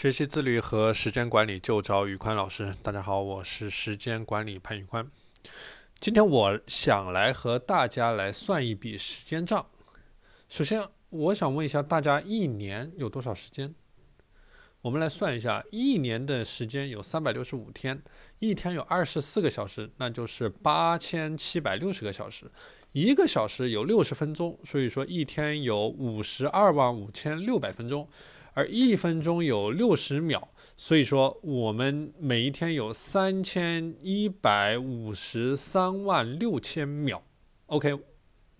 学习自律和时间管理就找宇宽老师。大家好，我是时间管理潘宇宽。今天我想来和大家来算一笔时间账。首先，我想问一下大家，一年有多少时间？我们来算一下，一年的时间有三百六十五天，一天有二十四个小时，那就是八千七百六十个小时。一个小时有六十分钟，所以说一天有五十二万五千六百分钟。而一分钟有六十秒，所以说我们每一天有三千一百五十三万六千秒。OK。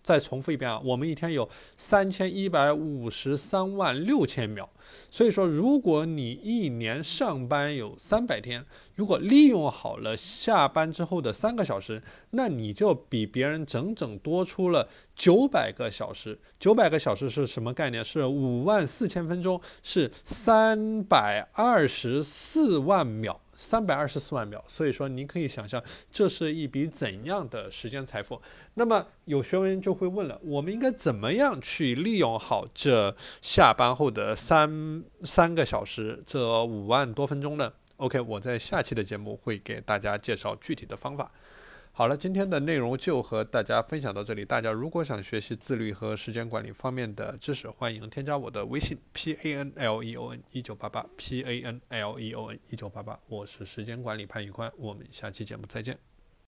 再重复一遍啊，我们一天有三千一百五十三万六千秒，所以说，如果你一年上班有三百天，如果利用好了下班之后的三个小时，那你就比别人整整多出了九百个小时。九百个小时是什么概念？是五万四千分钟，是三百二十四万秒。三百二十四万秒，所以说您可以想象这是一笔怎样的时间财富。那么有学员就会问了，我们应该怎么样去利用好这下班后的三三个小时，这五万多分钟呢？OK，我在下期的节目会给大家介绍具体的方法。好了，今天的内容就和大家分享到这里。大家如果想学习自律和时间管理方面的知识，欢迎添加我的微信 p a n l e o n 一九八八 p a n l e o n 一九八八，我是时间管理潘宇宽，我们下期节目再见。